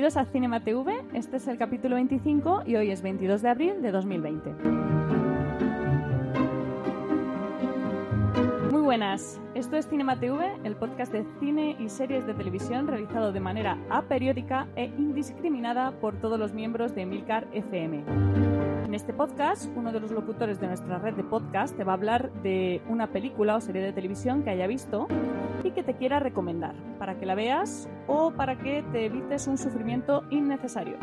Bienvenidos a Cinema TV. Este es el capítulo 25 y hoy es 22 de abril de 2020. Muy buenas. Esto es Cinema TV, el podcast de cine y series de televisión realizado de manera aperiódica e indiscriminada por todos los miembros de Milcar FM. En este podcast, uno de los locutores de nuestra red de podcast te va a hablar de una película o serie de televisión que haya visto y que te quiera recomendar para que la veas o para que te evites un sufrimiento innecesario.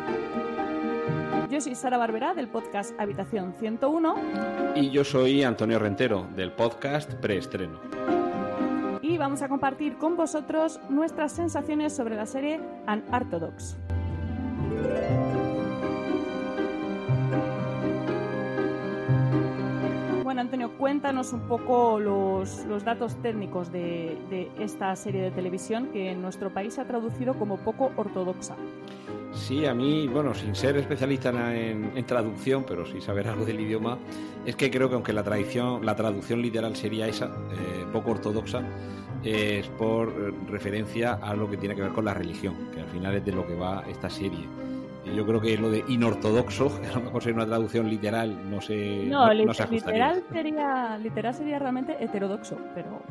Yo soy Sara Barberá del podcast Habitación 101 Y yo soy Antonio Rentero del podcast Preestreno. y vamos a compartir con vosotros nuestras sensaciones sobre la serie Unorthodox. Bueno, Antonio, cuéntanos un poco los, los datos técnicos de, de esta serie de televisión que en nuestro país se ha traducido como poco ortodoxa. Sí, a mí, bueno, sin ser especialista en, en traducción, pero sí saber algo del idioma, es que creo que aunque la, tradición, la traducción literal sería esa, eh, poco ortodoxa, eh, es por referencia a lo que tiene que ver con la religión, que al final es de lo que va esta serie. Yo creo que lo de inortodoxo, que a lo mejor sería una traducción literal, no sé, No, no, se literal, sería, literal sería realmente heterodoxo, pero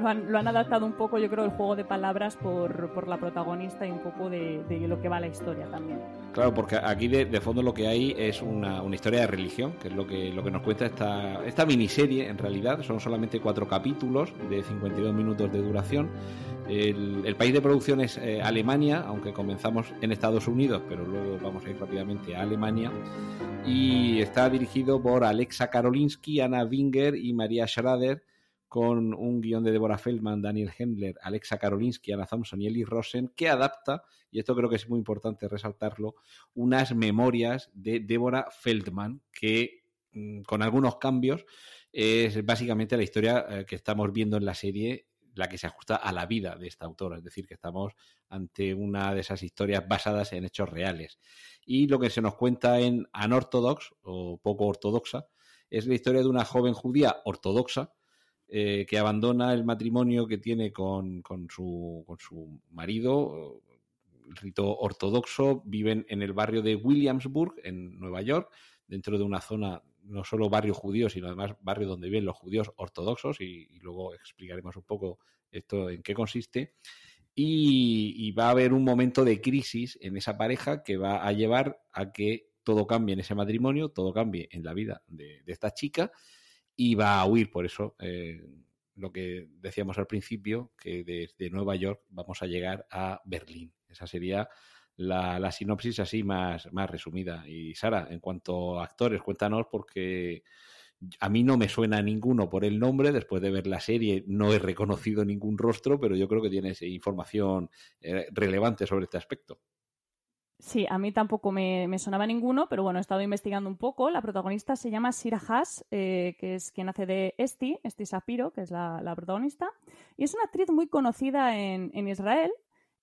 lo, han, lo han adaptado un poco, yo creo, el juego de palabras por, por la protagonista y un poco de, de lo que va la historia también. Claro, porque aquí de, de fondo lo que hay es una, una historia de religión, que es lo que, lo que nos cuenta esta, esta miniserie, en realidad. Son solamente cuatro capítulos de 52 minutos de duración. El, el país de producción es eh, Alemania, aunque comenzamos en Estados Unidos, pero luego vamos a ir rápidamente a Alemania. Y está dirigido por Alexa Karolinsky, Anna Winger y María Schrader, con un guion de Deborah Feldman, Daniel Hendler, Alexa Karolinsky, Anna Thompson y Eli Rosen, que adapta, y esto creo que es muy importante resaltarlo, unas memorias de Deborah Feldman, que mm, con algunos cambios es básicamente la historia eh, que estamos viendo en la serie, la que se ajusta a la vida de esta autora, es decir, que estamos ante una de esas historias basadas en hechos reales. Y lo que se nos cuenta en Unorthodox, o poco ortodoxa, es la historia de una joven judía ortodoxa, eh, que abandona el matrimonio que tiene con, con su, con su marido, el rito ortodoxo, viven en el barrio de Williamsburg, en Nueva York, dentro de una zona, no solo barrio judío, sino además barrio donde viven los judíos ortodoxos, y, luego explicaremos un poco esto en qué consiste. Y, y va a haber un momento de crisis en esa pareja que va a llevar a que todo cambie en ese matrimonio, todo cambie en la vida de, de esta chica, y va a huir. Por eso, eh, lo que decíamos al principio, que desde Nueva York vamos a llegar a Berlín. Esa sería la, sinopsis así más, más resumida. Y Sara, en cuanto a actores, cuéntanos porque a mí no me suena ninguno por el nombre, después de ver la serie no he reconocido ningún rostro, pero yo creo que tienes información eh, relevante sobre este aspecto. Sí, a mí tampoco me, sonaba ninguno, pero bueno, he estado investigando un poco. La protagonista se llama Sira Haas, eh, que es quien hace de Esti, Esti Sapiro, que es la, protagonista, y es una actriz muy conocida en, Israel.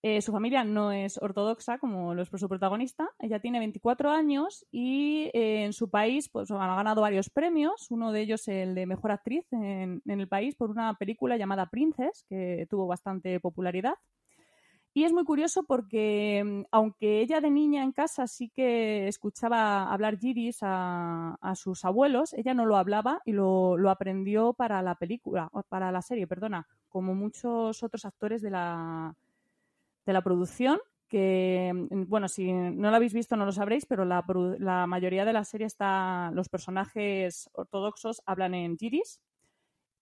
Eh, su familia no es ortodoxa como lo es su protagonista. Ella tiene 24 años y eh, en su país pues, ha ganado varios premios. Uno de ellos el de mejor actriz en, en el país por una película llamada Princess, que tuvo bastante popularidad. Y es muy curioso porque, mm, aunque ella de niña en casa sí que escuchaba hablar yiddish a, sus abuelos, ella no lo hablaba y lo, aprendió para la película, para la serie, perdona, como muchos otros actores de la, de la producción que, mm, bueno, si no lo habéis visto no lo sabréis, pero la, la mayoría de la serie está, los personajes ortodoxos hablan en yiddish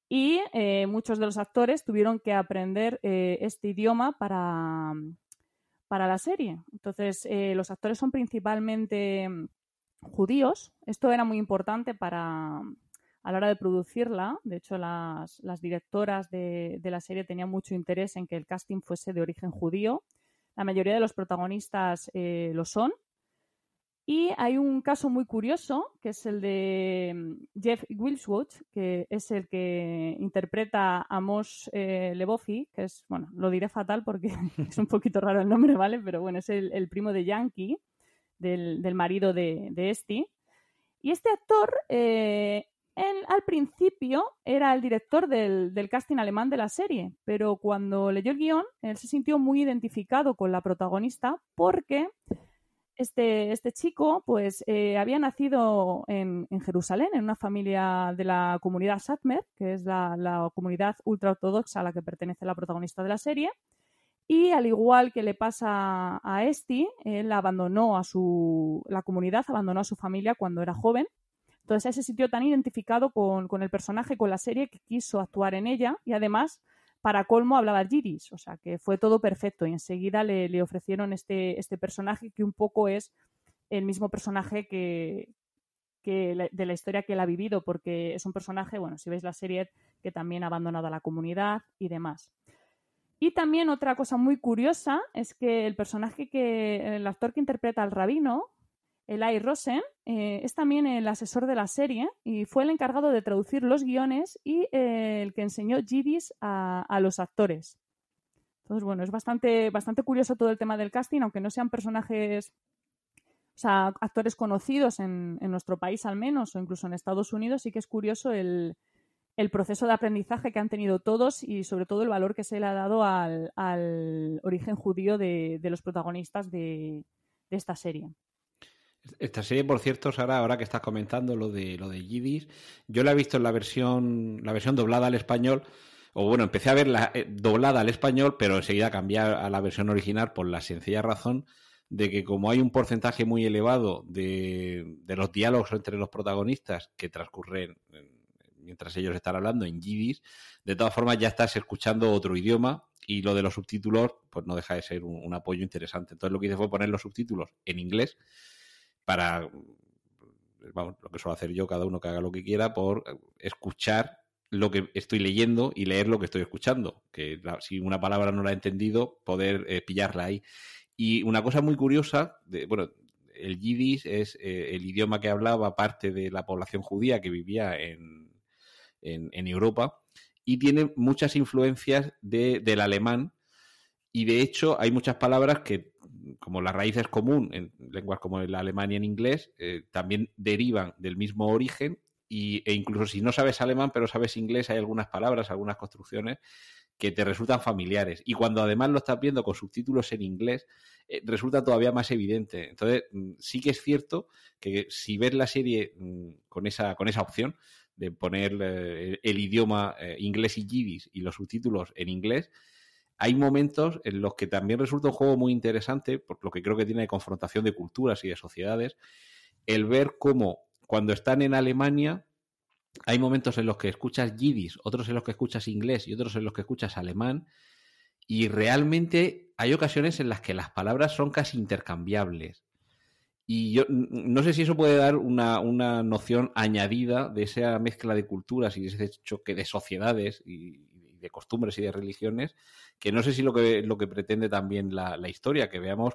y eh, muchos de los actores tuvieron que aprender eh, este idioma para, para, la serie. Entonces, eh, los actores son principalmente mm, judíos. Esto era muy importante para a la hora de producirla. De hecho, las, las directoras de, de, la serie tenían mucho interés en que el casting fuese de origen judío. La mayoría de los protagonistas lo son. Y hay un caso muy curioso, que es el de mm, Jeff Wilswood, que es el que interpreta a Mosh eh, que es, bueno, lo diré fatal porque es un poquito raro el nombre, ¿vale? Pero bueno, es el, primo de Yankee, del, marido de, de Esti. Y este actor, eh, al principio, era el director del, del casting alemán de la serie, pero cuando leyó el guion, él se sintió muy identificado con la protagonista porque este, este chico pues eh, había nacido en, Jerusalén, en una familia de la comunidad Satmer, que es la, comunidad ultraortodoxa a la que pertenece la protagonista de la serie. Y al igual que le pasa a Esti, él abandonó a su, la comunidad, abandonó a su familia cuando era joven. Entonces, ese sitio tan identificado con, con el personaje, con la serie, que quiso actuar en ella y además para colmo hablaba Giris, o sea que fue todo perfecto y enseguida le, ofrecieron este, este, personaje que un poco es el mismo personaje que, de la historia que él ha vivido, porque es un personaje, bueno, si veis la serie, que también ha abandonado a la comunidad y demás. Y también otra cosa muy curiosa es que el personaje que, el actor que interpreta al rabino, Eli Rosen eh, es también el asesor de la serie y fue el encargado de traducir los guiones y eh, el que enseñó Yiddish a, los actores. Entonces, bueno, es bastante, bastante curioso todo el tema del casting, aunque no sean personajes, o sea, actores conocidos en, nuestro país al menos, o incluso en Estados Unidos, sí que es curioso el, proceso de aprendizaje que han tenido todos y sobre todo el valor que se le ha dado al, origen judío de, los protagonistas de esta serie. Esta serie, por cierto, Sara, ahora que estás comentando lo de lo de Yiddish, yo la he visto en la versión, la versión doblada al español, o bueno, empecé a verla eh, doblada al español, pero enseguida cambié a la versión original por la sencilla razón de que como hay un porcentaje muy elevado de, de los diálogos entre los protagonistas que transcurren mientras ellos están hablando en Yiddish, de todas formas ya estás escuchando otro idioma y lo de los subtítulos pues no deja de ser un apoyo interesante. Entonces lo que hice fue poner los subtítulos en inglés para, vamos, lo que suelo hacer yo, cada uno que haga lo que quiera, por escuchar lo que estoy leyendo y leer lo que estoy escuchando. Que si una palabra no la he entendido, poder eh, pillarla ahí. Y una cosa muy curiosa, de, bueno, el yiddish es eh, el idioma que hablaba parte de la población judía que vivía en, en, Europa y tiene muchas influencias del alemán y de hecho hay muchas palabras que como la raíz es común en lenguas como el alemán y en inglés, eh, también derivan del mismo origen y, e incluso si no sabes alemán pero sabes inglés, hay algunas palabras, algunas construcciones que te resultan familiares. Y cuando además lo estás viendo con subtítulos en inglés, eh, resulta todavía más evidente. Entonces, mm, sí que es cierto que si ves la serie mm, con, esa, con esa opción de poner eh, el idioma inglés y yiddish y los subtítulos en inglés, hay momentos en los que también resulta un juego muy interesante, por lo que creo que tiene de confrontación de culturas y de sociedades, el ver cómo cuando están en Alemania hay momentos en los que escuchas yiddish, otros en los que escuchas inglés y otros en los que escuchas alemán, y realmente hay ocasiones en las que las palabras son casi intercambiables. Y yo no sé si eso puede dar una, una noción añadida de esa mezcla de culturas y de ese choque de sociedades y, de costumbres y de religiones, que no sé si lo que, lo que pretende también la, historia, que veamos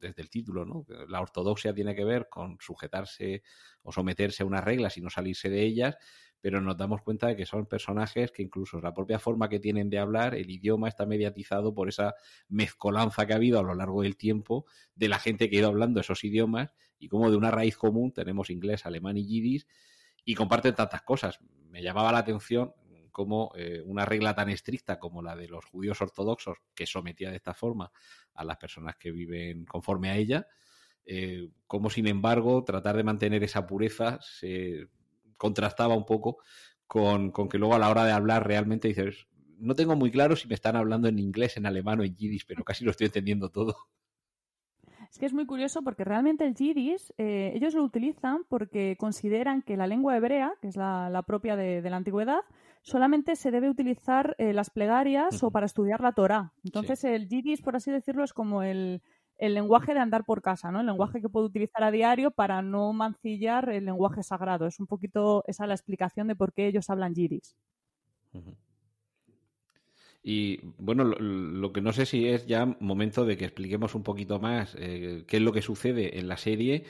desde el título, ¿no? La ortodoxia tiene que ver con sujetarse o someterse a unas reglas y no salirse de ellas, pero nos damos cuenta de que son personajes que incluso la propia forma que tienen de hablar, el idioma está mediatizado por esa mezcolanza que ha habido a lo largo del tiempo de la gente que ha ido hablando esos idiomas y como de una raíz común tenemos inglés, alemán y yiddish y comparten tantas cosas. Me llamaba la atención cómo eh, una regla tan estricta como la de los judíos ortodoxos, que sometía de esta forma a las personas que viven conforme a ella, eh, como sin embargo tratar de mantener esa pureza se contrastaba un poco con, con, que luego a la hora de hablar realmente dices, no tengo muy claro si me están hablando en inglés, en alemán o en yiddish, pero casi lo estoy entendiendo todo. Es que es muy curioso porque realmente el yiddish eh, ellos lo utilizan porque consideran que la lengua hebrea, que es la, propia de, la antigüedad, solamente se debe utilizar eh, las plegarias o para estudiar la Torah. Entonces el yiddish, por así decirlo, es como el, lenguaje de andar por casa, ¿no? El lenguaje que puedo utilizar a diario para no mancillar el lenguaje sagrado. Es un poquito esa la explicación de por qué ellos hablan yiddish. Y bueno, lo, que no sé si es ya momento de que expliquemos un poquito más eh, qué es lo que sucede en la serie.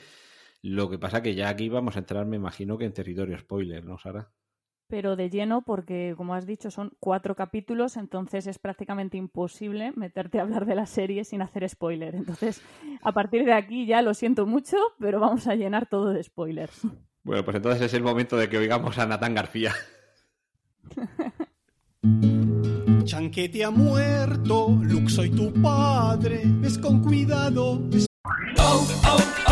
Lo que pasa que ya aquí vamos a entrar, me imagino que en territorio spoiler, ¿no, Sara? Pero de lleno, porque como has dicho, son cuatro capítulos, entonces es prácticamente imposible meterte a hablar de la serie sin hacer spoiler. Entonces, a partir de aquí ya lo siento mucho, pero vamos a llenar todo de spoilers. Bueno, pues entonces es el momento de que oigamos a Natán García. Chanquete ha muerto, Luke soy tu padre, ves con cuidado. Oh, oh, oh.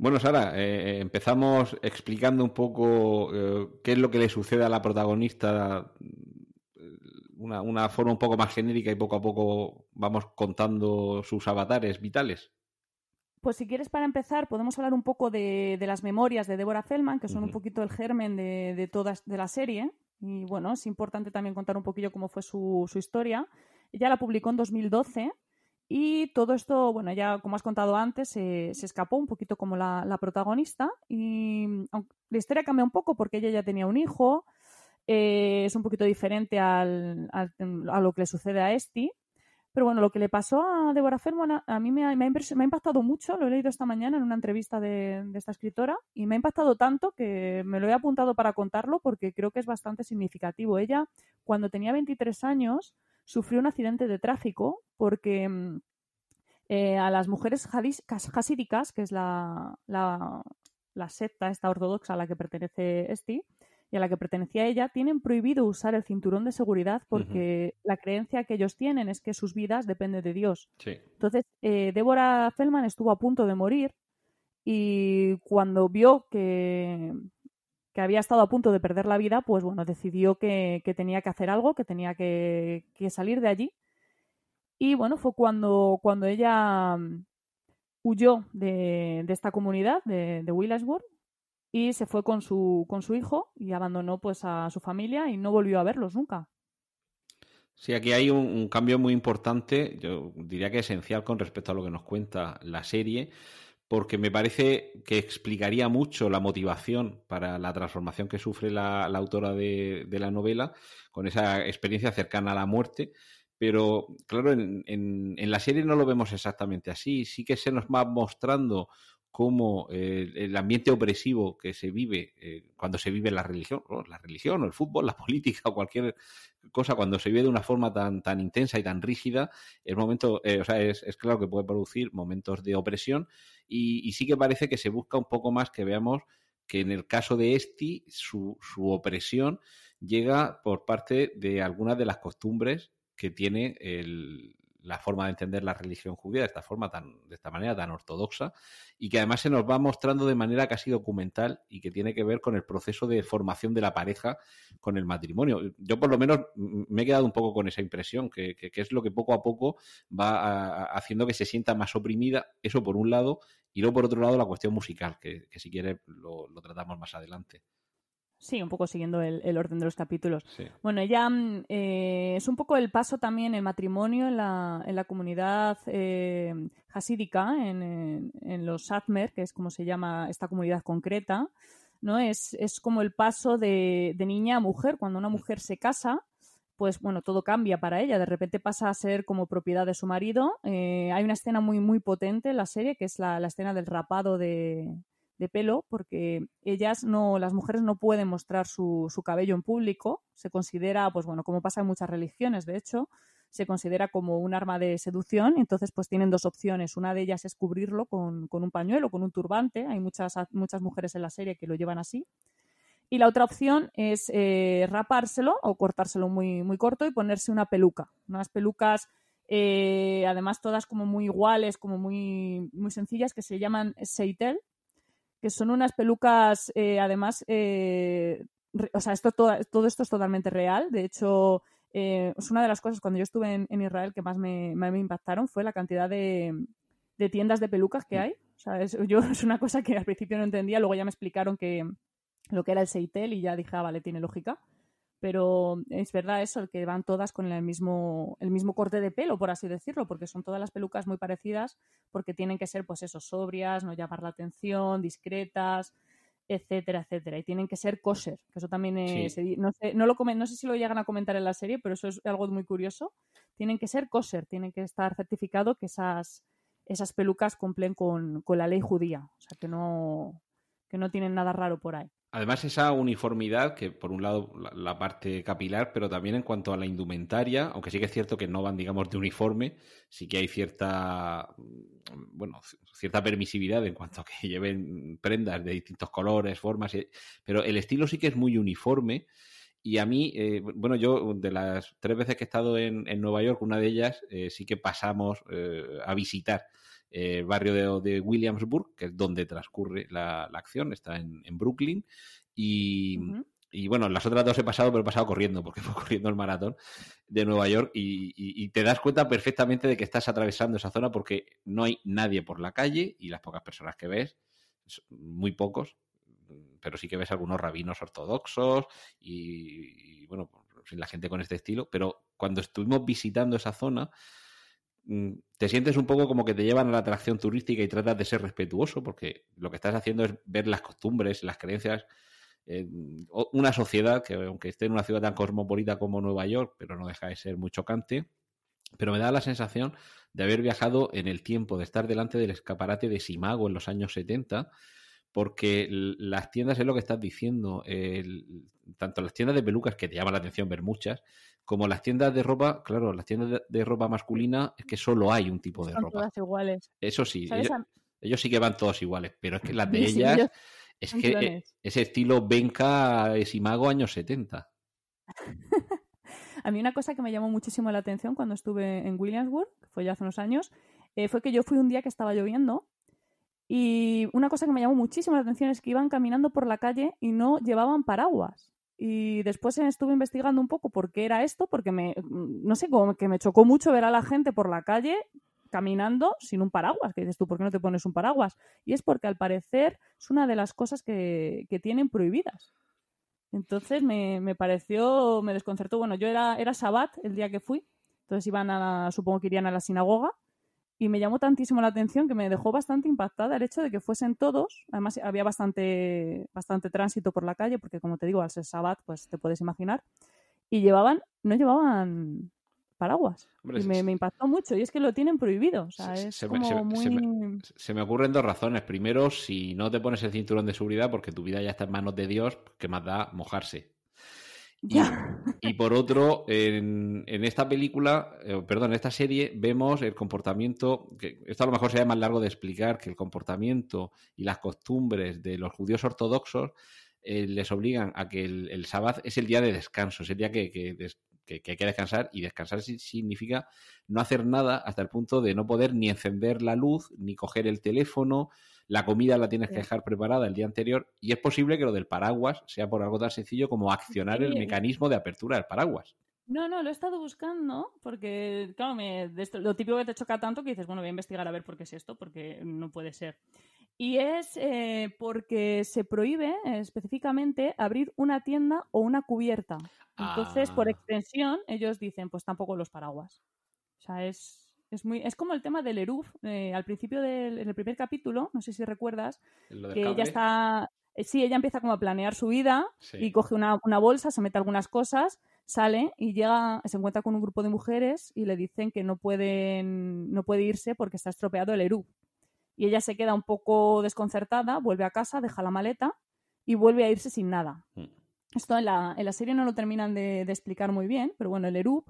Bueno, Sara, eh, eh, empezamos explicando un poco eh, qué es lo que le sucede a la protagonista, una, una, forma un poco más genérica y poco a poco vamos contando sus avatares vitales. Pues si quieres para empezar podemos hablar un poco de, las memorias de Deborah Feldman, que son un poquito el germen de, de, de la serie. Y bueno, es importante también contar un poquillo cómo fue su, su historia. Ella la publicó en 2012 y todo esto, bueno, ya como has contado antes, se escapó un poquito como la, la protagonista. Y la historia cambia un poco porque ella ya tenía un hijo. Eh, es un poquito diferente al, a lo que le sucede a Esti. Pero bueno, lo que le pasó a Deborah Feldman a mí me ha, impactado mucho, lo he leído esta mañana en una entrevista de, esta escritora y me ha impactado tanto que me lo he apuntado para contarlo porque creo que es bastante significativo. Ella, cuando tenía 23 años, sufrió un accidente de tráfico porque mm, eh, a las mujeres hasídicas, que es la secta esta ortodoxa a la que pertenece Esti, y a la que pertenecía ella tienen prohibido usar el cinturón de seguridad porque la creencia que ellos tienen es que sus vidas dependen de Dios. Entonces, eh, Débora Feldman estuvo a punto de morir y cuando vio que, que, había estado a punto de perder la vida, pues bueno, decidió que, tenía que hacer algo, que tenía que, salir de allí. Y bueno, fue cuando, cuando ella mm, huyó de, esta comunidad, de, de y se fue con su, con su hijo y abandonó pues a su familia y no volvió a verlos nunca. Sí, aquí hay un, cambio muy importante, yo diría que esencial con respecto a lo que nos cuenta la serie, porque me parece que explicaría mucho la motivación para la transformación que sufre la, autora de, la novela, con esa experiencia cercana a la muerte. Pero, claro, en, en, la serie no lo vemos exactamente así. Sí que se nos va mostrando cómo el ambiente opresivo que se vive eh, cuando se vive la religión, la religión o el fútbol, la política o cualquier cosa, cuando se vive de una forma tan, tan intensa y tan rígida, es momento, eh, o sea, es, claro que puede producir momentos de opresión y, sí que parece que se busca un poco más que veamos que en el caso de Esti, su, su opresión llega por parte de algunas de las costumbres que tiene el, la forma de entender la religión judía de esta forma tan, de esta manera tan ortodoxa, y que además se nos va mostrando de manera casi documental y que tiene que ver con el proceso de formación de la pareja con el matrimonio. Yo por lo menos me he quedado un poco con esa impresión, que, es lo que poco a poco va haciendo que se sienta más oprimida, eso por un lado, y luego por otro lado la cuestión musical, que, si quiere lo tratamos más adelante. Sí, un poco siguiendo el, orden de los capítulos. Bueno, ella mm, eh, es un poco el paso también el matrimonio en la, en la comunidad eh, hasídica, en, en, los Satmer, que es como se llama esta comunidad concreta. ¿no? Es, es como el paso de, de niña a mujer. Cuando una mujer se casa, pues bueno, todo cambia para ella. De repente pasa a ser como propiedad de su marido. Eh, hay una escena muy, muy potente en la serie, que es la, la escena del rapado de, de, pelo, porque ellas no, las mujeres no pueden mostrar su, su, cabello en público. Se considera, pues bueno, como pasa en muchas religiones, de hecho, se considera como un arma de seducción. Entonces, pues tienen dos opciones. Una de ellas es cubrirlo con, con un pañuelo, con un turbante. Hay muchas, muchas mujeres en la serie que lo llevan así. Y la otra opción es eh, rapárselo o cortárselo muy, muy corto y ponerse una peluca. Unas pelucas, eh, además todas como muy iguales, como muy, muy sencillas, que se llaman Seitel, que son unas pelucas, eh, además, o sea, esto, todo, todo, esto es totalmente real. De hecho, es una de las cosas cuando yo estuve en, en Israel que más me, me, impactaron fue la cantidad de, de, tiendas de pelucas que hay. O sea, es, yo es una cosa que al principio no entendía, luego ya me explicaron que lo que era el Seitel y ya dije, ah, vale, tiene lógica. Pero es verdad eso, el que van todas con el mismo, el mismo corte de pelo, por así decirlo, porque son todas las pelucas muy parecidas, porque tienen que ser, pues eso, sobrias, no llamar la atención, discretas, etcétera, etcétera. Y tienen que ser kosher, que eso también es, sí. no, sé, no, lo no sé si lo llegan a comentar en la serie, pero eso es algo muy curioso. Tienen que ser kosher, tienen que estar certificado que esas, esas pelucas cumplen con, con la ley judía, o sea, que no, que no tienen nada raro por ahí. Además, esa uniformidad, que por un lado la, la, parte capilar, pero también en cuanto a la indumentaria, aunque sí que es cierto que no van, digamos, de uniforme, sí que hay cierta, bueno, cierta permisividad en cuanto a que lleven prendas de distintos colores, formas, pero el estilo sí que es muy uniforme. Y a mí, eh, bueno, yo de las tres veces que he estado en, en Nueva York, una de ellas eh, sí que pasamos eh, a visitar el barrio de, de, Williamsburg, que es donde transcurre la, la acción, está en, en Brooklyn. Y, uh -huh. y, bueno, las otras dos he pasado, pero he pasado corriendo, porque fue corriendo el maratón de Nueva York. Y, y, y, te das cuenta perfectamente de que estás atravesando esa zona porque no hay nadie por la calle y las pocas personas que ves, muy pocos, pero sí que ves algunos rabinos ortodoxos y, y bueno, la gente con este estilo. Pero cuando estuvimos visitando esa zona, te sientes un poco como que te llevan a la atracción turística y tratas de ser respetuoso, porque lo que estás haciendo es ver las costumbres, las creencias, eh, una sociedad que aunque esté en una ciudad tan cosmopolita como Nueva York, pero no deja de ser muy chocante, pero me da la sensación de haber viajado en el tiempo, de estar delante del escaparate de Simago en los años 70, porque las tiendas es lo que estás diciendo, tanto las tiendas de pelucas, que te llama la atención ver muchas, como las tiendas de ropa, claro, las tiendas de, de ropa masculina es que solo hay un tipo de Son ropa. todas iguales. Eso sí, ellos, ellos, sí que van todos iguales, pero es que las de sí, ellas es que clones. ese estilo Benca Simago años 70. A mí una cosa que me llamó muchísimo la atención cuando estuve en Williamsburg, que fue ya hace unos años, eh, fue que yo fui un día que estaba lloviendo y una cosa que me llamó muchísimo la atención es que iban caminando por la calle y no llevaban paraguas. Y después estuve investigando un poco por qué era esto, porque me, no sé, como que me chocó mucho ver a la gente por la calle caminando sin un paraguas. Que dices tú, ¿por qué no te pones un paraguas? Y es porque al parecer es una de las cosas que, que tienen prohibidas. Entonces me, me, pareció, me desconcertó. Bueno, yo era, era Sabbat el día que fui, entonces iban a, supongo que irían a la sinagoga y me llamó tantísimo la atención que me dejó bastante impactada el hecho de que fuesen todos, además había bastante, bastante tránsito por la calle, porque como te digo, al ser Sabbat, pues te puedes imaginar, y llevaban, no llevaban paraguas. Hombre, y me, me, impactó mucho, y es que lo tienen prohibido. O sea, es se, como se, muy... se, me, se, me, ocurren dos razones. Primero, si no te pones el cinturón de seguridad, porque tu vida ya está en manos de Dios, que más da mojarse. Y, y, por otro, en, en esta película, eh, perdón, en esta serie, vemos el comportamiento, que esto a lo mejor sería más largo de explicar, que el comportamiento y las costumbres de los judíos ortodoxos eh, les obligan a que el, el sábado es el día de descanso, es el día que, que, que, que, hay que descansar, y descansar significa no hacer nada hasta el punto de no poder ni encender la luz, ni coger el teléfono, la comida la tienes que dejar preparada el día anterior y es posible que lo del paraguas sea por algo tan sencillo como accionar el mecanismo de apertura del paraguas. No, no, lo he estado buscando porque, claro, me, lo típico que te choca tanto que dices, bueno, voy a investigar a ver por qué es esto, porque no puede ser. Y es eh, porque se prohíbe eh, específicamente abrir una tienda o una cubierta. Entonces, ah. por extensión, ellos dicen, pues tampoco los paraguas. O sea, es, es, muy, es como el tema del Eruf. Eh, al principio del en el primer capítulo, no sé si recuerdas, del que ya está. eh, sí, ella empieza como a planear su vida y coge una, bolsa, se mete algunas cosas, sale y llega, se encuentra con un grupo de mujeres y le dicen que no pueden, no puede irse porque está estropeado el Eru. Y ella se queda un poco desconcertada, vuelve a casa, deja la maleta y vuelve a irse sin nada. Mm. Esto en la, en la, serie no lo terminan de, de, explicar muy bien, pero bueno, el Erup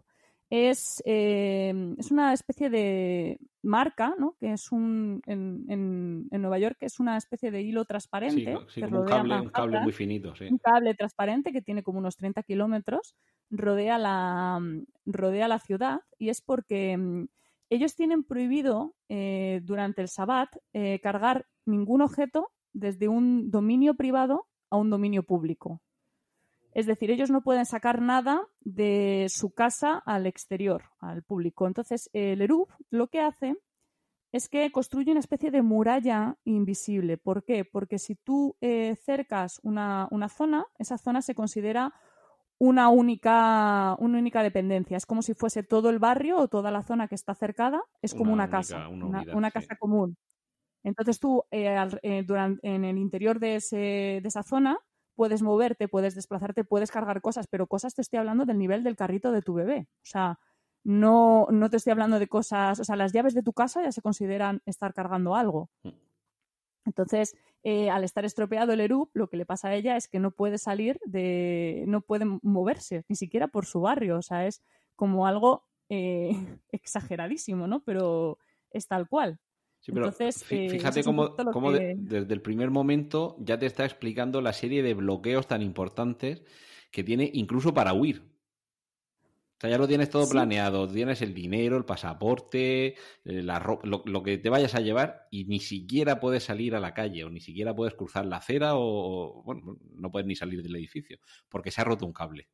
es, eh, es una especie de marca, ¿no? que es un, en, en, Nueva York es una especie de hilo transparente. que un, cable, un cable muy finito. Sí. Un cable transparente que tiene como unos 30 kilómetros, rodea la, rodea la ciudad y es porque mm, ellos tienen prohibido eh, durante el Sabbat eh, cargar ningún objeto desde un dominio privado a un dominio público. Es decir, ellos no pueden sacar nada de su casa al exterior, al público. Entonces, el ERUF lo que hace es que construye una especie de muralla invisible. ¿Por qué? Porque si tú eh, cercas una, zona, esa zona se considera una única, una única dependencia. Es como si fuese todo el barrio o toda la zona que está cercada, es como una, casa, una, casa común. Entonces tú, eh, eh, en el interior de, de esa zona, puedes moverte, puedes desplazarte, puedes cargar cosas, pero cosas te estoy hablando del nivel del carrito de tu bebé. O sea, no, no te estoy hablando de cosas, o sea, las llaves de tu casa ya se consideran estar cargando algo. Mm. Entonces, eh, al estar estropeado el ERUP, lo que le pasa a ella es que no puede salir de, no puede moverse, ni siquiera por su barrio. O sea, es como algo eh, exageradísimo, ¿no? Pero es tal cual. Entonces, eh, fíjate cómo, desde el primer momento ya te está explicando la serie de bloqueos tan importantes que tiene incluso para huir. O sea, ya lo tienes todo planeado, tienes el dinero, el pasaporte, eh, la lo, que te vayas a llevar y ni siquiera puedes salir a la calle o ni siquiera puedes cruzar la acera o, bueno, no puedes ni salir del edificio porque se ha roto un cable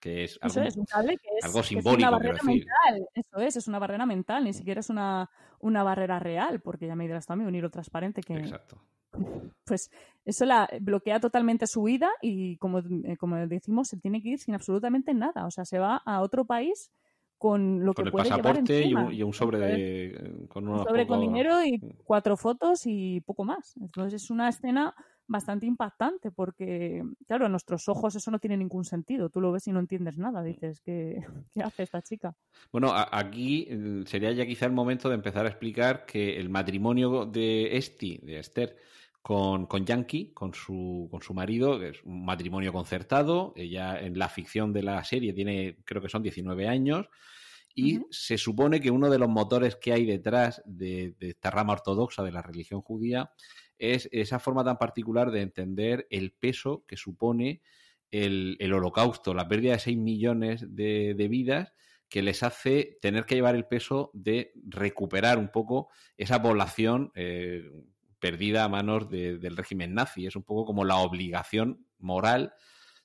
que es algo, es, un cable que es, algo simbólico. una barrera mental, eso es, es una barrera mental, ni siquiera es una, una barrera real, porque ya me dirás también un hilo transparente que... Exacto. Pues eso la bloquea totalmente su vida y como, eh, como decimos, se tiene que ir sin absolutamente nada. O sea, se va a otro país con lo que el puede pasaporte llevar y, un, sobre de, con un sobre con dinero y cuatro fotos y poco más. Entonces es una escena bastante impactante porque, claro, a nuestros ojos eso no tiene ningún sentido. Tú lo ves y no entiendes nada. Dices, ¿qué, qué hace esta chica? Bueno, aquí mm, sería ya quizá el momento de empezar a explicar que el matrimonio de Esti, de Esther, con, con Yankee, con su, con su marido, es un matrimonio concertado. Ella en la ficción de la serie tiene, creo que son 19 años. Y se supone que uno de los motores que hay detrás de, de esta rama ortodoxa de la religión judía es esa forma tan particular de entender el peso que supone el, holocausto, la pérdida de 6 millones de, vidas que les hace tener que llevar el peso de recuperar un poco esa población eh, perdida a manos del régimen nazi. Es un poco como la obligación moral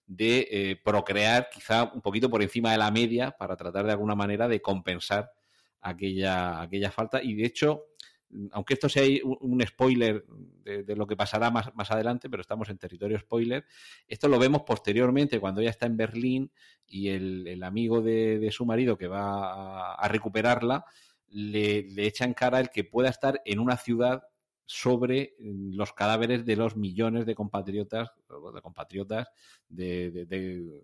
de eh, procrear quizá un poquito por encima de la media para tratar de alguna manera de compensar aquella, aquella falta. Y de hecho, aunque esto sea un, spoiler de, lo que pasará más, más, adelante, pero estamos en territorio spoiler, esto lo vemos posteriormente cuando ella está en Berlín y el, amigo de, su marido que va a, recuperarla le, echa en cara el que pueda estar en una ciudad sobre los cadáveres de los millones de compatriotas, de compatriotas, de,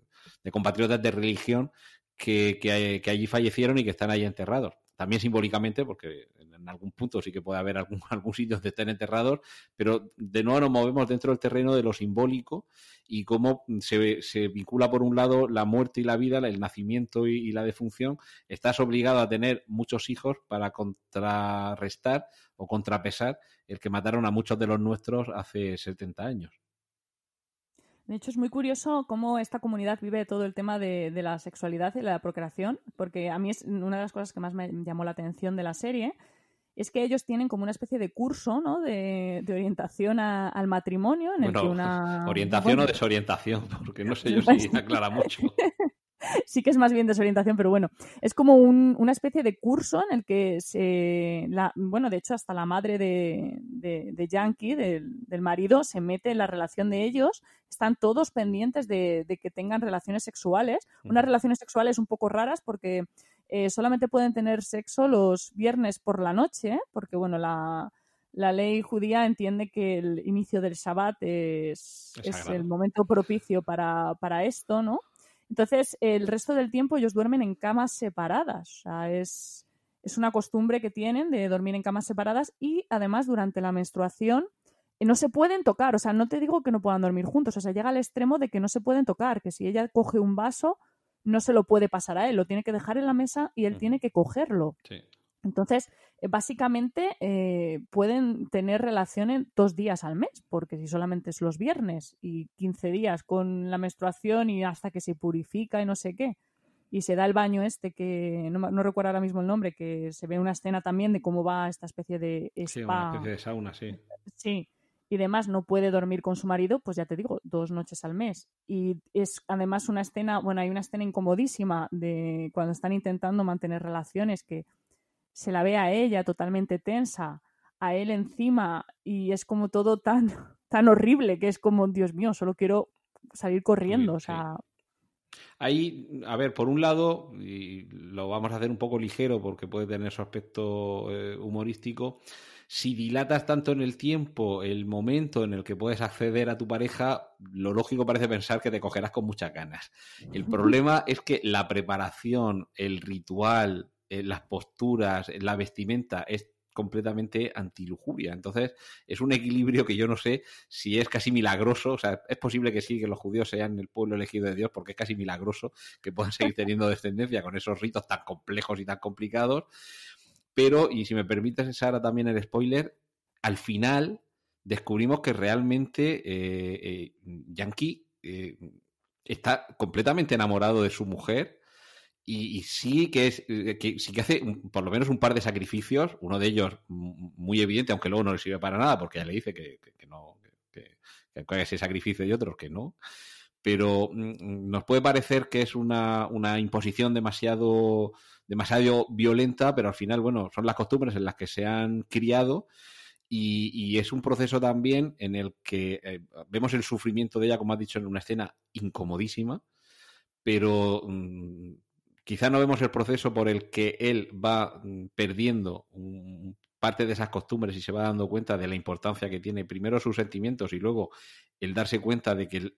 compatriotas de religión que, que allí fallecieron y que están ahí enterrados. También simbólicamente, porque en algún punto sí que puede haber algún, algún sitio donde estén enterrados, pero de nuevo nos movemos dentro del terreno de lo simbólico y cómo se, se vincula por un lado la muerte y la vida, el nacimiento y, la defunción. Estás obligado a tener muchos hijos para contrarrestar o contrapesar el que mataron a muchos de los nuestros hace 70 años. De hecho, es muy curioso cómo esta comunidad vive todo el tema de, la sexualidad y la procreación, porque a mí es una de las cosas que más me llamó la atención de la serie, es que ellos tienen como una especie de curso ¿no? de, orientación al matrimonio en el que una... Orientación o desorientación, porque no sé yo si aclara mucho. sí que es más bien desorientación, pero bueno, es como una especie de curso en el que se, la, bueno, de hecho hasta la madre de, de, Yankee, del, marido, se mete en la relación de ellos, están todos pendientes de, que tengan relaciones sexuales, unas relaciones sexuales un poco raras porque eh, solamente pueden tener sexo los viernes por la noche, porque bueno, la, la ley judía entiende que el inicio del Shabbat es, el momento propicio para, para, esto, ¿no? Entonces, el resto del tiempo ellos duermen en camas separadas. O sea, es, es una costumbre que tienen de dormir en camas separadas y además durante la menstruación eh, no se pueden tocar. O sea, no te digo que no puedan dormir juntos. O sea, llega al extremo de que no se pueden tocar, que si ella coge un vaso, no se lo puede pasar a él, lo tiene que dejar en la mesa y él tiene que cogerlo. Entonces, eh, básicamente eh, pueden tener relaciones dos días al mes, porque si solamente es los viernes y 15 días con la menstruación y hasta que se purifica y no sé qué, y se da el baño este que no, no recuerdo ahora mismo el nombre, que se ve una escena también de cómo va esta especie de spa. Sí, una especie de sauna, sí. Sí, y demás no puede dormir con su marido, pues ya te digo, dos noches al mes. Y es además una escena, bueno, hay una escena incomodísima de cuando están intentando mantener relaciones que se la ve a ella totalmente tensa, a él encima y es como todo tan, tan horrible que es como, Dios mío, solo quiero salir corriendo, o sea... Ahí, a ver, por un lado, y lo vamos a hacer un poco ligero porque puede tener su aspecto eh, humorístico, si dilatas tanto en el tiempo el momento en el que puedes acceder a tu pareja, lo lógico parece pensar que te cogerás con muchas ganas. El problema es que la preparación, el ritual, eh, las posturas, la vestimenta es completamente antilujuria. Entonces, es un equilibrio que yo no sé si es casi milagroso. O sea, es posible que sí, que los judíos sean el pueblo elegido de Dios, porque es casi milagroso que puedan seguir teniendo descendencia con esos ritos tan complejos y tan complicados. Pero, y si me permites, Sara, también el spoiler, al final descubrimos que realmente eh, eh, Yankee eh, está completamente enamorado de su mujer y, sí que es que sí que hace por lo menos un par de sacrificios, uno de ellos muy evidente, aunque luego no le sirve para nada, porque ella le dice que, no, que, que, ese sacrificio y otros que no. Pero mm, nos puede parecer que es una, una imposición demasiado demasiado violenta, pero al final, bueno, son las costumbres en las que se han criado y, es un proceso también en el que eh, vemos el sufrimiento de ella, como has dicho, en una escena incomodísima, pero mm, quizá no vemos el proceso por el que él va mm, perdiendo parte de esas costumbres y se va dando cuenta de la importancia que tiene primero sus sentimientos y luego el darse cuenta de que,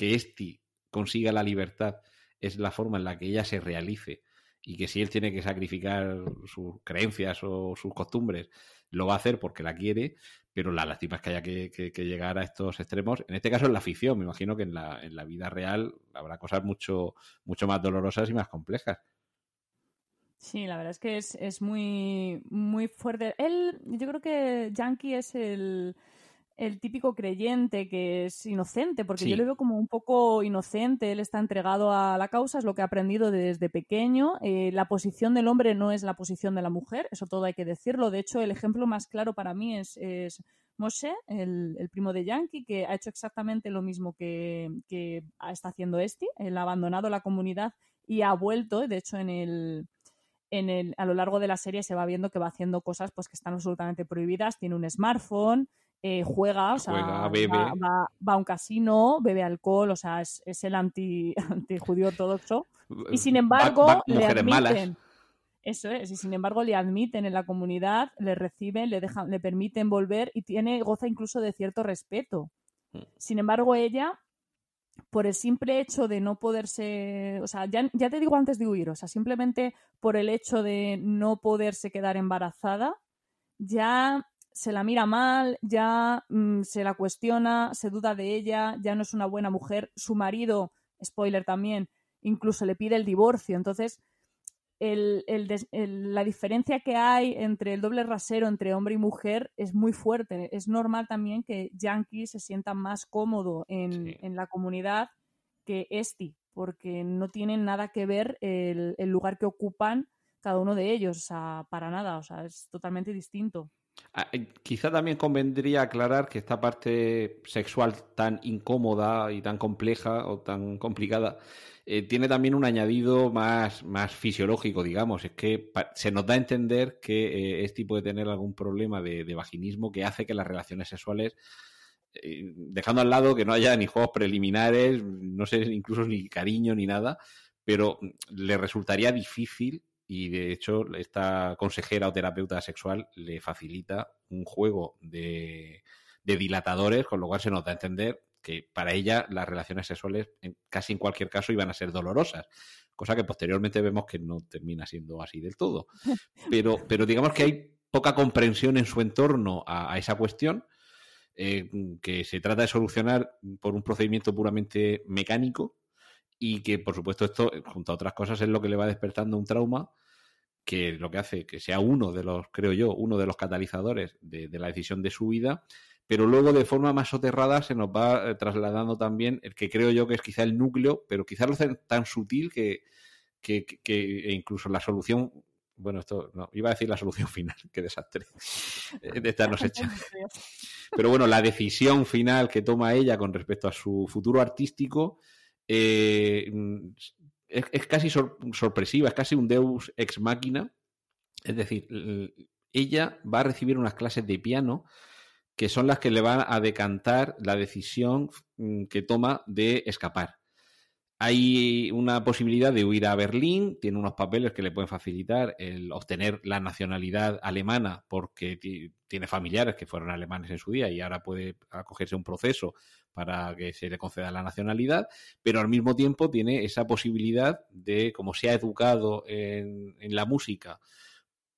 que este consiga la libertad es la forma en la que ella se realice y que si él tiene que sacrificar sus creencias o sus costumbres, lo va a hacer porque la quiere, pero la lástima es que haya que, llegar a estos extremos. En este caso en la ficción, me imagino que en la, en la vida real habrá cosas mucho, mucho más dolorosas y más complejas. Sí, la verdad es que es, es muy, muy fuerte. Él, yo creo que Yankee es el, el típico creyente que es inocente, porque yo le veo como un poco inocente, él está entregado a la causa, es lo que ha aprendido desde pequeño. Eh, la posición del hombre no es la posición de la mujer, eso todo hay que decirlo. De hecho, el ejemplo más claro para mí es, Moshe, el, primo de Yankee, que ha hecho exactamente lo mismo que, está haciendo este. Él ha abandonado la comunidad y ha vuelto, de hecho, en el, en el, a lo largo de la serie se va viendo que va haciendo cosas pues, que están absolutamente prohibidas. Tiene un smartphone, eh, juega, o sea, Va, a un casino, bebe alcohol, o sea, es, el anti, anti judío ortodoxo. Y sin embargo, le admiten. Eso es, y sin embargo le admiten en la comunidad, le reciben, le dejan, le permiten volver y tiene, goza incluso de cierto respeto. Mm. Sin embargo, ella, por el simple hecho de no poderse, o sea, ya, ya te digo antes de huir, o sea, simplemente por el hecho de no poderse quedar embarazada, ya se la mira mal, ya mm, se la cuestiona, se duda de ella, ya no es una buena mujer. Su marido, spoiler también, incluso le pide el divorcio. Entonces, la diferencia que hay entre el doble rasero entre hombre y mujer es muy fuerte. Es normal también que Yankee se sienta más cómodo en, la comunidad que Esti, porque no tienen nada que ver el, el lugar que ocupan cada uno de ellos, o sea, para nada, o sea, es totalmente distinto. Ah, eh, quizá también convendría aclarar que esta parte sexual tan incómoda y tan compleja o tan complicada eh, tiene también un añadido más, más fisiológico, digamos. Es que se nos da a entender que este puede tener algún problema de, vaginismo que hace que las relaciones sexuales, dejando al lado que no haya ni juegos preliminares, no sé, incluso ni cariño ni nada, pero le resultaría difícil y de hecho esta consejera o terapeuta sexual le facilita un juego de, dilatadores, con lo cual se nos da a entender que para ella las relaciones sexuales en, casi en cualquier caso iban a ser dolorosas, cosa que posteriormente vemos que no termina siendo así del todo. Pero, pero digamos que hay poca comprensión en su entorno a, esa cuestión, eh, que se trata de solucionar por un procedimiento puramente mecánico y que, por supuesto, esto, junto a otras cosas, es lo que le va despertando un trauma que lo que hace que sea uno de los, creo yo, uno de los catalizadores de, la decisión de su vida, pero luego de forma más soterrada se nos va eh, trasladando también el que creo yo que es quizá el núcleo, pero quizá lo hace tan sutil que, que, que, incluso la solución bueno, esto no, iba a decir la solución final, qué desastre. De esta nos echa. Pero bueno, la decisión final que toma ella con respecto a su futuro artístico eh, es, casi sorpresiva, es casi un deus ex machina. Es decir, ella va a recibir unas clases de piano que son las que le van a decantar la decisión mm, que toma de escapar. Hay una posibilidad de huir a Berlín, tiene unos papeles que le pueden facilitar el obtener la nacionalidad alemana porque tiene familiares que fueron alemanes en su día y ahora puede acogerse a un proceso para que se le conceda la nacionalidad, pero al mismo tiempo tiene esa posibilidad de, como se ha educado en, la música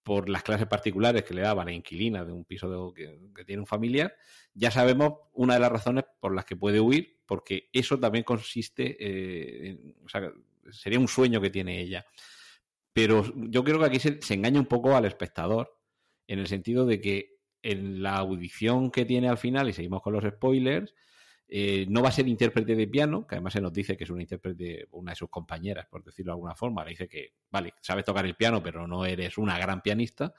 por las clases particulares que le daba la inquilina de un piso que, tiene un familiar, ya sabemos una de las razones por las que puede huir, porque eso también consiste, eh, en, sería un sueño que tiene ella. Pero yo creo que aquí se, se, engaña un poco al espectador, en el sentido de que en la audición que tiene al final, y seguimos con los spoilers, eh, no va a ser intérprete de piano, que además se nos dice que es una intérprete, una de sus compañeras, por decirlo de alguna forma. Le dice que, vale, sabes tocar el piano, pero no eres una gran pianista.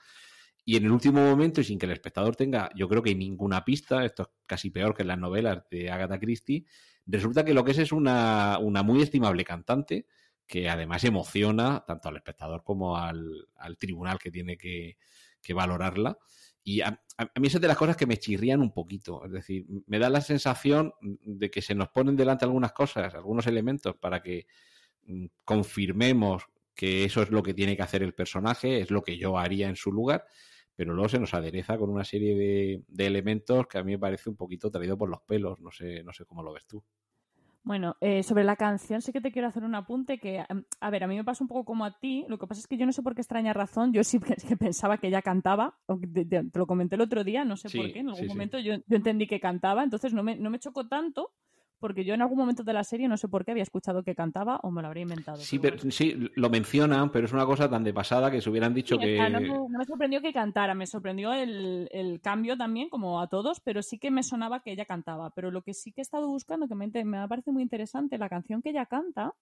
Y en el último momento, y sin que el espectador tenga, yo creo que ninguna pista, esto es casi peor que en las novelas de Agatha Christie, resulta que lo que es es una, muy estimable cantante, que además emociona tanto al espectador como al, tribunal que tiene que valorarla. Y a, mí esas de las cosas que me chirrían un poquito. Es decir, me da la sensación de que se nos ponen delante algunas cosas, algunos elementos para que mm, confirmemos que eso es lo que tiene que hacer el personaje, es lo que yo haría en su lugar, pero luego se nos adereza con una serie de, de elementos que a mí me parece un poquito traído por los pelos. No sé, no sé cómo lo ves tú. Bueno, eh, sobre la canción sí que te quiero hacer un apunte que, em, a ver, a mí me pasa un poco como a ti, lo que pasa es que yo no sé por qué extraña razón, yo sí que pensaba que ella cantaba, te, lo comenté el otro día, no sé por qué, en algún momento yo, yo, entendí que cantaba, entonces no me, no me chocó tanto, porque yo en algún momento de la serie no sé por qué había escuchado que cantaba o me lo habría inventado. Sí, pero, sí, lo mencionan, pero es una cosa tan de pasada que se hubieran dicho que... No, me sorprendió que cantara, me sorprendió el, cambio también, como a todos, pero sí que me sonaba que ella cantaba. Pero lo que sí que he estado buscando, que me, me parece muy interesante, la canción que ella canta,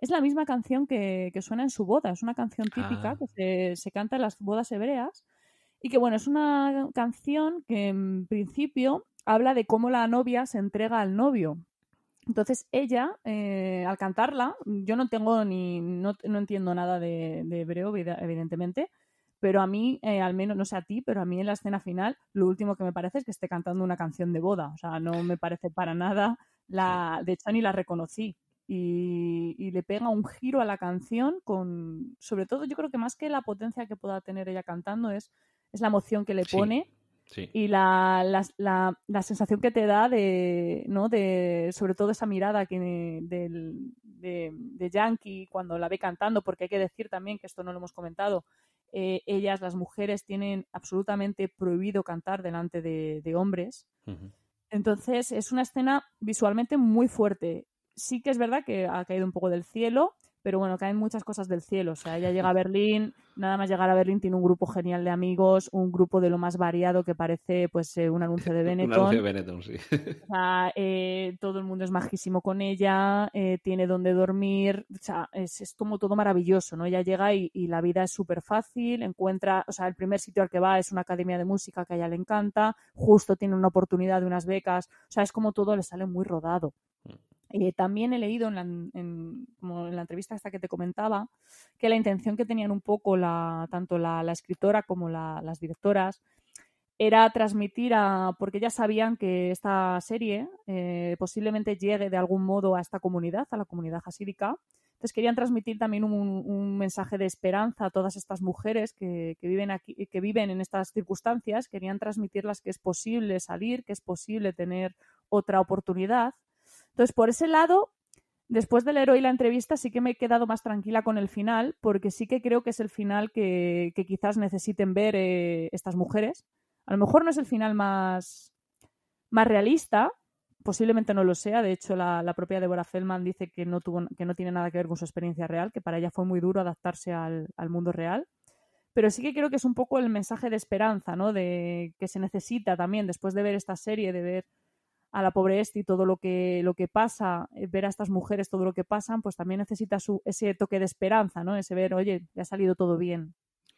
es la misma canción que, suena en su boda. Es una canción típica ah. que se, se, canta en las bodas hebreas. Y que, bueno, es una canción que en principio habla de cómo la novia se entrega al novio. Entonces ella, eh, al cantarla, yo no tengo ni, no, entiendo nada de, hebreo, evidentemente, pero a mí, eh, al menos, no sé a ti, pero a mí en la escena final, lo último que me parece es que esté cantando una canción de boda. O sea, no me parece para nada la. De hecho, ni la reconocí. Y, le pega un giro a la canción con. Sobre todo, yo creo que más que la potencia que pueda tener ella cantando, es, es la emoción que le pone. Y la, la, la, sensación que te da de, ¿no? de sobre todo esa mirada que de, de, Yankee cuando la ve cantando, porque hay que decir también que esto no lo hemos comentado, eh, ellas, las mujeres, tienen absolutamente prohibido cantar delante de, hombres. Entonces es una escena visualmente muy fuerte. Sí que es verdad que ha caído un poco del cielo, pero bueno, caen muchas cosas del cielo. O sea, ella llega a Berlín, nada más llegar a Berlín tiene un grupo genial de amigos, un grupo de lo más variado que parece pues eh, un anuncio de Benetton. un anuncio de Benetton, sí. O sea, eh, todo el mundo es majísimo con ella, eh, tiene donde dormir, o sea, es, como todo maravilloso, ¿no? Ella llega y, y la vida es súper fácil, encuentra, o sea, el primer sitio al que va es una academia de música que a ella le encanta, justo tiene una oportunidad de unas becas, o sea, es como todo le sale muy rodado. Eh, también he leído en la, como en la entrevista esta que te comentaba que la intención que tenían un poco tanto la, escritora como las directoras era transmitir a, porque ya sabían que esta serie eh, posiblemente llegue de algún modo a esta comunidad, a la comunidad hasídica, Entonces querían transmitir también un, mensaje de esperanza a todas estas mujeres que, viven aquí, que viven en estas circunstancias. Querían transmitirlas que es posible salir, que es posible tener otra oportunidad. Entonces, por ese lado, después de leer hoy la entrevista, sí que me he quedado más tranquila con el final, porque sí que creo que es el final que, quizás necesiten ver eh, estas mujeres. A lo mejor no es el final más, más realista, posiblemente no lo sea. De hecho, la, propia Deborah Feldman dice que no, tuvo, que no tiene nada que ver con su experiencia real, que para ella fue muy duro adaptarse al, mundo real. Pero sí que creo que es un poco el mensaje de esperanza, ¿no? De que se necesita también, después de ver esta serie, de ver a la pobre Esti y todo lo que, lo que pasa, eh, ver a estas mujeres todo lo que pasan, pues también necesita su, ese toque de esperanza, ¿no? Ese ver, oye, ya ha salido todo bien.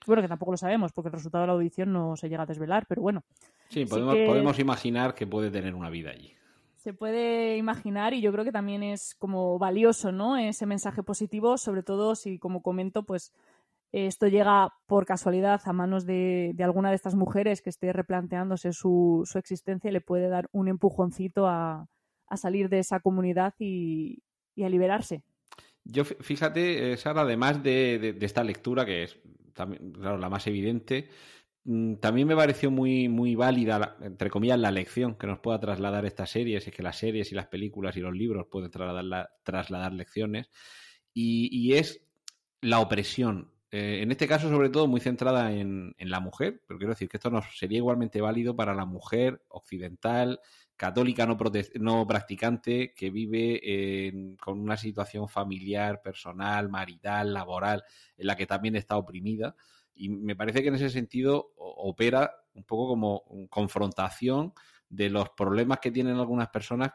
Bueno, que tampoco lo sabemos porque el resultado de la audición no se llega a desvelar, pero bueno. Sí, podemos, imaginar que puede tener una vida allí. Se puede imaginar y yo creo que también es como valioso, ¿no? Ese mensaje positivo, sobre todo si, como comento, pues esto llega por casualidad a manos de, alguna de estas mujeres que esté replanteándose su, existencia y le puede dar un empujoncito a, salir de esa comunidad y, a liberarse. Yo, fíjate, Sara, además de, esta lectura, que es también, la más evidente, mm, también me pareció muy, muy válida, entre comillas, la lección que nos pueda trasladar esta serie, es que las series y las películas y los libros pueden trasladar lecciones, y, es la opresión. Eh, en este caso, sobre todo, muy centrada en, la mujer, pero quiero decir que esto no sería igualmente válido para la mujer occidental, católica no, no practicante, que vive con una situación familiar, personal, marital, laboral, en la que también está oprimida. Y me parece que en ese sentido opera un poco como confrontación de los problemas que tienen algunas personas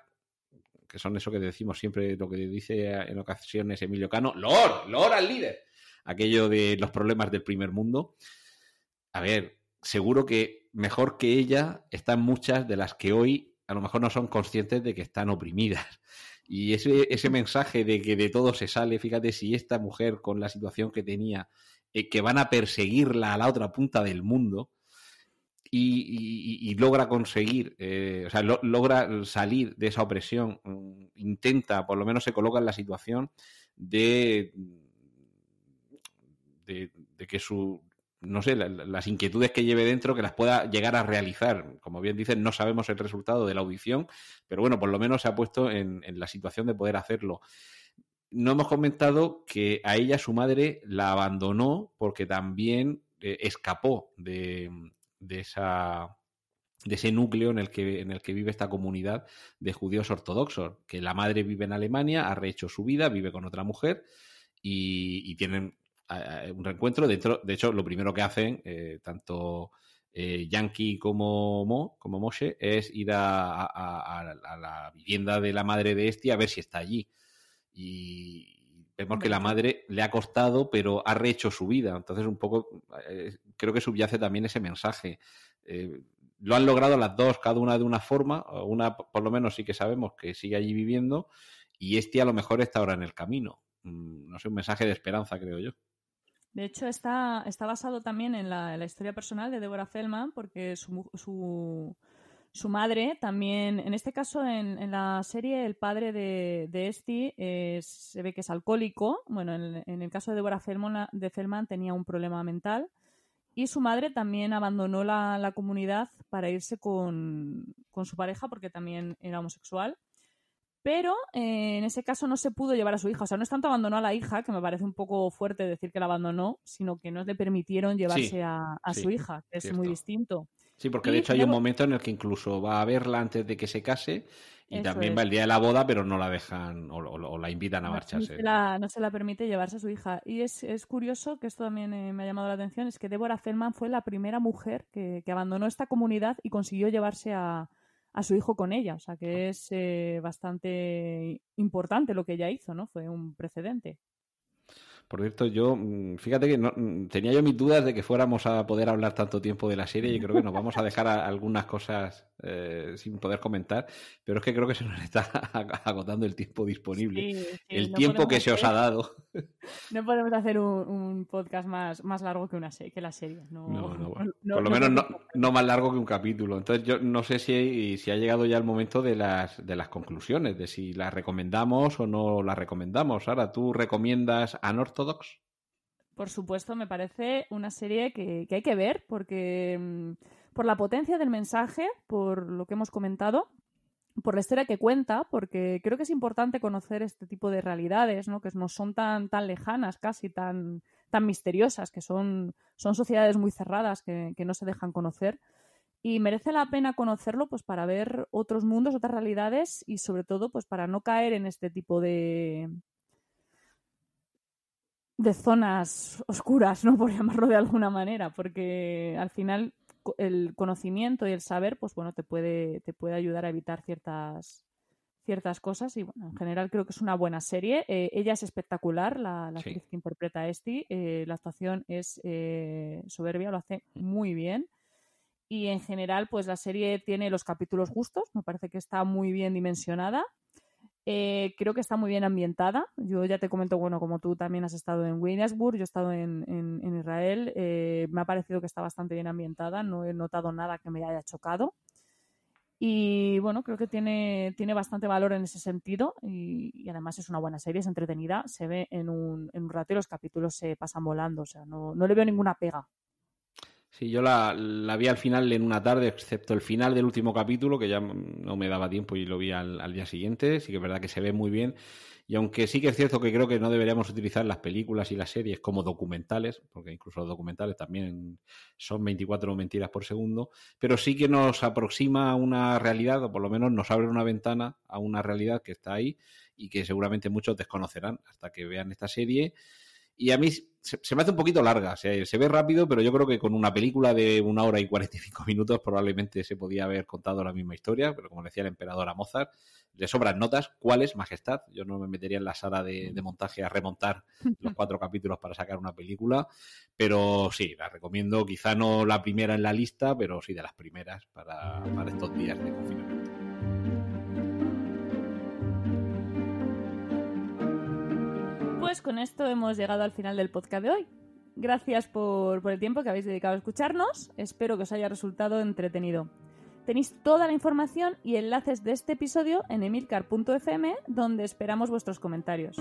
que son eso que decimos siempre, lo que dice en ocasiones Emilio Cano, ¡Lor! ¡Lor al líder! Aquello de los problemas del primer mundo. A ver, seguro que mejor que ella están muchas de las que hoy a lo mejor no son conscientes de que están oprimidas. Y ese, ese mensaje de que de todo se sale, fíjate si esta mujer con la situación que tenía, eh, que van a perseguirla a la otra punta del mundo, y, logra conseguir, eh, o sea, logra salir de esa opresión, mm, intenta, por lo menos se coloca en la situación de, de, de que su no sé, las inquietudes que lleve dentro, que las pueda llegar a realizar. Como bien dicen, no sabemos el resultado de la audición, pero bueno, por lo menos se ha puesto en, la situación de poder hacerlo. No hemos comentado que a ella su madre la abandonó porque también eh, escapó de, esa de ese núcleo en el que en el que vive esta comunidad de judíos ortodoxos, que la madre vive en Alemania, ha rehecho su vida, vive con otra mujer y tienen un reencuentro. Dentro, de hecho, lo primero que hacen, eh, tanto eh, Yankee como Mo, como Moshe, es ir a, la vivienda de la madre de este a ver si está allí. Y vemos que la madre le ha costado, pero ha rehecho su vida. Entonces, un poco, eh, creo que subyace también ese mensaje. lo han logrado las dos, cada una de una forma. Una, por lo menos, sí que sabemos que sigue allí viviendo. Y este a lo mejor está ahora en el camino. Mm, no sé, un mensaje de esperanza, creo yo. De hecho, está, está basado también en la, historia personal de Deborah Feldman, porque su, su, su madre también, en este caso, en, la serie, el padre de, de Esti se ve que es alcohólico. Bueno, en, el caso de Deborah Feldman, Feldman tenía un problema mental. Y su madre también abandonó la, la comunidad para irse con, con su pareja porque también era homosexual. Pero eh, en ese caso no se pudo llevar a su hija. O sea, no es tanto abandonó a la hija, que me parece un poco fuerte decir que la abandonó, sino que no le permitieron llevarse a, su hija, que es muy distinto. Sí, porque de hecho hay un momento en el que incluso va a verla antes de que se case y también va el día de la boda, pero no la dejan o, la invitan a marcharse. No se, la, permite llevarse a su hija. Y es, curioso, que esto también eh, me ha llamado la atención, es que Deborah Feldman fue la primera mujer que abandonó esta comunidad y consiguió llevarse a, a su hijo con ella. O sea que es eh, bastante importante lo que ella hizo, ¿no? Fue un precedente. Por cierto, yo, mm, fíjate que no, mm, tenía yo mis dudas de que fuéramos a poder hablar tanto tiempo de la serie y creo que nos vamos a dejar algunas cosas eh, sin poder comentar, pero es que creo que se nos está agotando el tiempo disponible, el tiempo que se os ha dado. No podemos hacer un, podcast más, más largo que, una que la serie. No, por lo menos no, más largo que un capítulo. Entonces yo no sé si, si ha llegado ya el momento de las, de las conclusiones, de si las recomendamos o no las recomendamos. Ahora, ¿tú recomiendas Unorthodox? Por supuesto, me parece una serie que, hay que ver porque mm, por la potencia del mensaje, por lo que hemos comentado, por la historia que cuenta, porque creo que es importante conocer este tipo de realidades, ¿no? que no son tan, tan lejanas, casi tan, tan misteriosas, que son, son sociedades muy cerradas que, que no se dejan conocer. Y merece la pena conocerlo pues para ver otros mundos, otras realidades y sobre todo pues para no caer en este tipo de, de zonas oscuras, ¿no? Por llamarlo de alguna manera, porque al final el conocimiento y el saber, pues bueno, te puede, te puede ayudar a evitar ciertas, ciertas cosas. Y bueno, en general creo que es una buena serie. Eh, ella es espectacular, la, actriz que interpreta a Esti, eh, la actuación es eh, soberbia, lo hace muy bien. Y en general, pues la serie tiene los capítulos justos, me parece que está muy bien dimensionada eh, creo que está muy bien ambientada. Yo ya te comento, bueno, como tú también has estado en Williamsburg, yo he estado en, Israel, eh, me ha parecido que está bastante bien ambientada, no he notado nada que me haya chocado. Y bueno, creo que tiene, tiene bastante valor en ese sentido y, además es una buena serie, es entretenida, se ve en un, en un rato y los capítulos se pasan volando, o sea, no, no le veo ninguna pega. Sí, yo la, vi al final en una tarde, excepto el final del último capítulo, que ya no me daba tiempo y lo vi al, día siguiente. Sí que es verdad que se ve muy bien. Y aunque sí que es cierto que creo que no deberíamos utilizar las películas y las series como documentales, porque incluso los documentales también son 24 mentiras por segundo, pero sí que nos aproxima a una realidad, o por lo menos nos abre una ventana a una realidad que está ahí y que seguramente muchos desconocerán hasta que vean esta serie y a mí se, me hace un poquito larga. Se, se, ve rápido, pero yo creo que con una película de una hora y 45 minutos probablemente se podía haber contado la misma historia, pero como decía el emperador a Mozart, le sobran notas. ¿Cuáles, majestad? Yo no me metería en la sala de, montaje a remontar los cuatro capítulos para sacar una película, pero sí, la recomiendo. Quizá no la primera en la lista, pero sí de las primeras para, para estos días de confinamiento. Pues con esto hemos llegado al final del podcast de hoy. Gracias por, el tiempo que habéis dedicado a escucharnos. Espero que os haya resultado entretenido. Tenéis toda la información y enlaces de este episodio en emilcar.fm, donde esperamos vuestros comentarios.